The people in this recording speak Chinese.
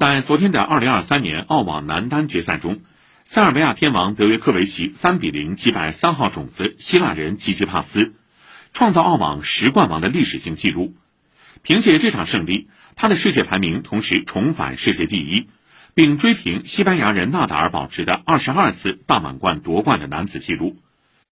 在昨天的2023年澳网男单决赛中，塞尔维亚天王德约科维奇3比0击败三号种子希腊人吉吉帕斯，创造澳网十冠王的历史性纪录。凭借这场胜利，他的世界排名同时重返世界第一，并追平西班牙人纳达尔保持的22次大满贯夺冠的男子纪录。